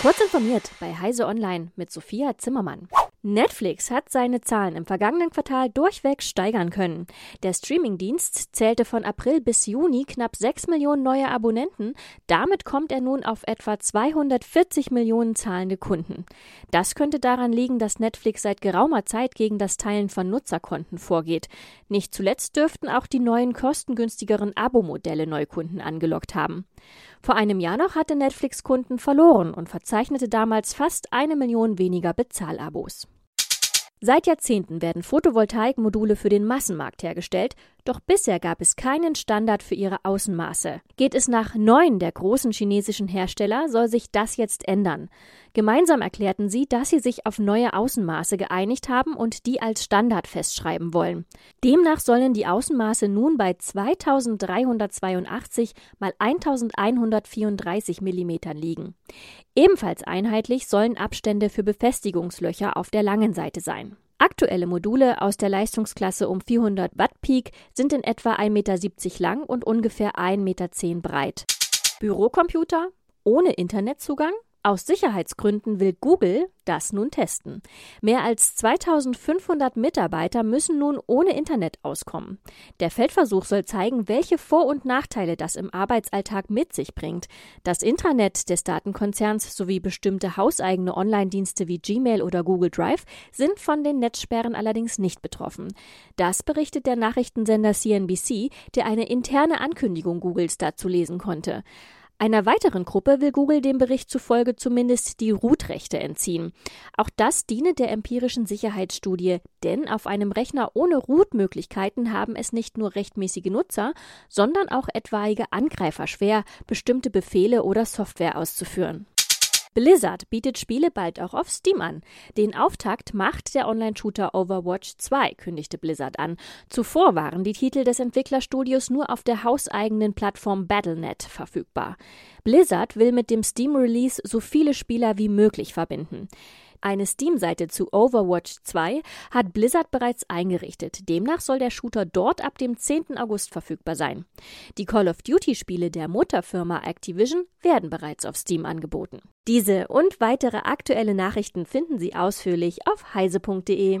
Kurz informiert bei Heise Online mit Sophia Zimmermann. Netflix hat seine Zahlen im vergangenen Quartal durchweg steigern können. Der Streamingdienst zählte von April bis Juni knapp 6 Millionen neue Abonnenten. Damit kommt er nun auf etwa 240 Millionen zahlende Kunden. Das könnte daran liegen, dass Netflix seit geraumer Zeit gegen das Teilen von Nutzerkonten vorgeht. Nicht zuletzt dürften auch die neuen kostengünstigeren Abo-Modelle Neukunden angelockt haben. Vor einem Jahr noch hatte Netflix Kunden verloren und verzeichnete damals fast eine Million weniger Bezahlabos. Seit Jahrzehnten werden Photovoltaikmodule für den Massenmarkt hergestellt, doch bisher gab es keinen Standard für ihre Außenmaße. Geht es nach neun der großen chinesischen Hersteller, soll sich das jetzt ändern. Gemeinsam erklärten sie, dass sie sich auf neue Außenmaße geeinigt haben und die als Standard festschreiben wollen. Demnach sollen die Außenmaße nun bei 2382 mal 1134 mm liegen. Ebenfalls einheitlich sollen Abstände für Befestigungslöcher auf der langen Seite sein. Aktuelle Module aus der Leistungsklasse um 400 Watt Peak sind in etwa 1,70 Meter lang und ungefähr 1,10 Meter breit. Bürocomputer ohne Internetzugang? Aus Sicherheitsgründen will Google das nun testen. Mehr als 2500 Mitarbeiter müssen nun ohne Internet auskommen. Der Feldversuch soll zeigen, welche Vor- und Nachteile das im Arbeitsalltag mit sich bringt. Das Intranet des Datenkonzerns sowie bestimmte hauseigene Online-Dienste wie Gmail oder Google Drive sind von den Netzsperren allerdings nicht betroffen. Das berichtet der Nachrichtensender CNBC, der eine interne Ankündigung Googles dazu lesen konnte. Einer weiteren Gruppe will Google dem Bericht zufolge zumindest die Root-Rechte entziehen. Auch das diene der empirischen Sicherheitsstudie, denn auf einem Rechner ohne Root-Möglichkeiten haben es nicht nur rechtmäßige Nutzer, sondern auch etwaige Angreifer schwer, bestimmte Befehle oder Software auszuführen. Blizzard bietet Spiele bald auch auf Steam an. Den Auftakt macht der Online-Shooter Overwatch 2, kündigte Blizzard an. Zuvor waren die Titel des Entwicklerstudios nur auf der hauseigenen Plattform Battle.net verfügbar. Blizzard will mit dem Steam-Release so viele Spieler wie möglich verbinden. Eine Steam-Seite zu Overwatch 2 hat Blizzard bereits eingerichtet. Demnach soll der Shooter dort ab dem 10. August verfügbar sein. Die Call of Duty-Spiele der Mutterfirma Activision werden bereits auf Steam angeboten. Diese und weitere aktuelle Nachrichten finden Sie ausführlich auf heise.de.